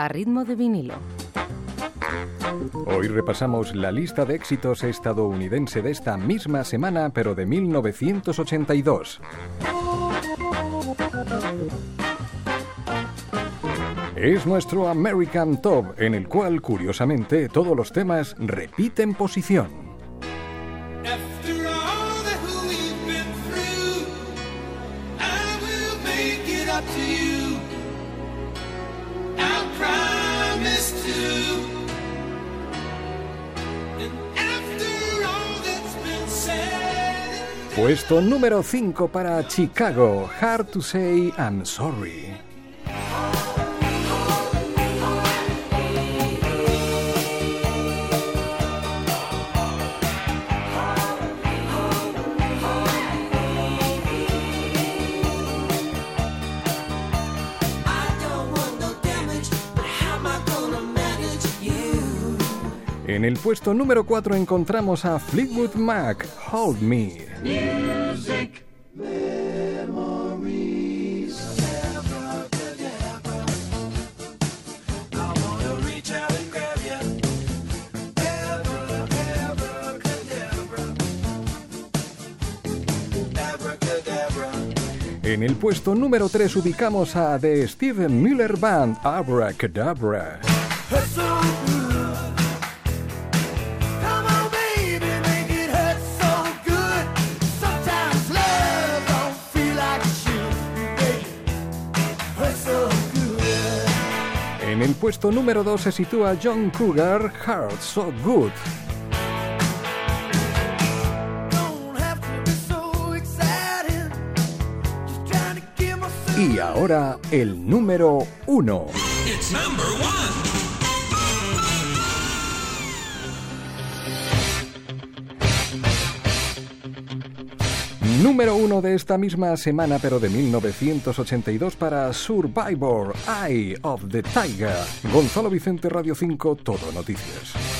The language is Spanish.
a ritmo de vinilo. Hoy repasamos la lista de éxitos estadounidense de esta misma semana, pero de 1982. Es nuestro American Top, en el cual, curiosamente, todos los temas repiten posición. Puesto número 5 para Chicago, Hard to Say I'm Sorry. En el puesto número 4 encontramos a Fleetwood Mac, Hold Me. En el puesto número 3 ubicamos a The Steven Miller Band, Abracadabra. En el puesto número 2 se sitúa John Cougar, Heart So Good. Y ahora el número 1. Número uno de esta misma semana, pero de 1982 para Survivor, Eye of the Tiger. Gonzalo Vicente, Radio 5, Todo Noticias.